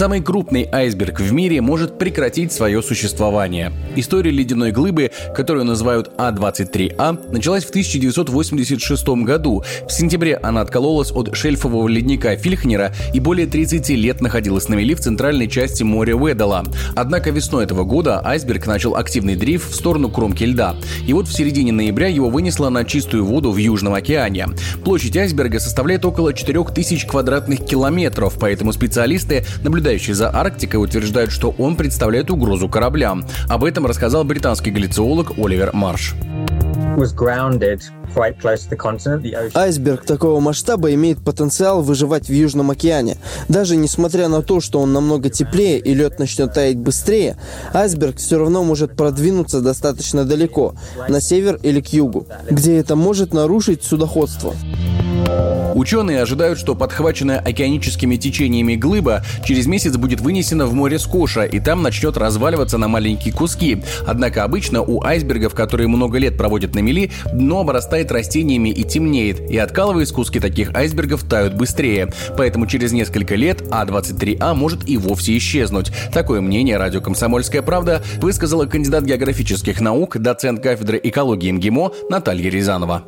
Самый крупный айсберг в мире может прекратить свое существование. История ледяной глыбы, которую называют А-23А, началась в 1986 году. В сентябре она откололась от шельфового ледника Фильхнера и более 30 лет находилась на мели в центральной части моря Уэдала. Однако весной этого года айсберг начал активный дрейф в сторону кромки льда. И вот в середине ноября его вынесло на чистую воду в Южном океане. Площадь айсберга составляет около 4000 квадратных километров, поэтому специалисты наблюдают наблюдающие за Арктикой утверждают, что он представляет угрозу кораблям. Об этом рассказал британский галлициолог Оливер Марш. Айсберг такого масштаба имеет потенциал выживать в Южном океане. Даже несмотря на то, что он намного теплее и лед начнет таять быстрее, айсберг все равно может продвинуться достаточно далеко, на север или к югу, где это может нарушить судоходство. Ученые ожидают, что подхваченная океаническими течениями глыба через месяц будет вынесена в море Скоша, и там начнет разваливаться на маленькие куски. Однако обычно у айсбергов, которые много лет проводят на мели, дно обрастает растениями и темнеет, и откалываясь куски таких айсбергов тают быстрее. Поэтому через несколько лет А-23А может и вовсе исчезнуть. Такое мнение радио «Комсомольская правда» высказала кандидат географических наук, доцент кафедры экологии МГИМО Наталья Рязанова.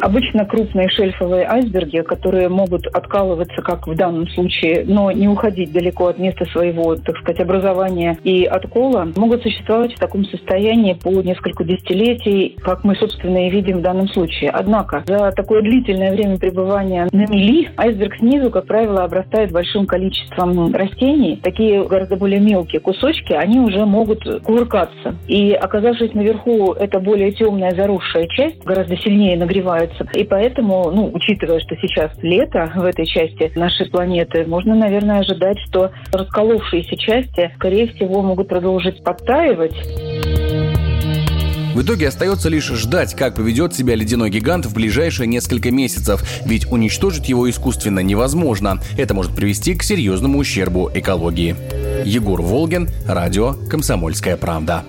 Обычно крупные шельфовые айсберги, которые могут откалываться, как в данном случае, но не уходить далеко от места своего, так сказать, образования и откола, могут существовать в таком состоянии по несколько десятилетий, как мы, собственно, и видим в данном случае. Однако за такое длительное время пребывания на мели айсберг снизу, как правило, обрастает большим количеством растений. Такие гораздо более мелкие кусочки, они уже могут кувыркаться. И оказавшись наверху, это более темная заросшая часть гораздо сильнее нагревается развивается. И поэтому, ну, учитывая, что сейчас лето в этой части нашей планеты, можно, наверное, ожидать, что расколовшиеся части, скорее всего, могут продолжить подтаивать. В итоге остается лишь ждать, как поведет себя ледяной гигант в ближайшие несколько месяцев, ведь уничтожить его искусственно невозможно. Это может привести к серьезному ущербу экологии. Егор Волгин, радио «Комсомольская правда».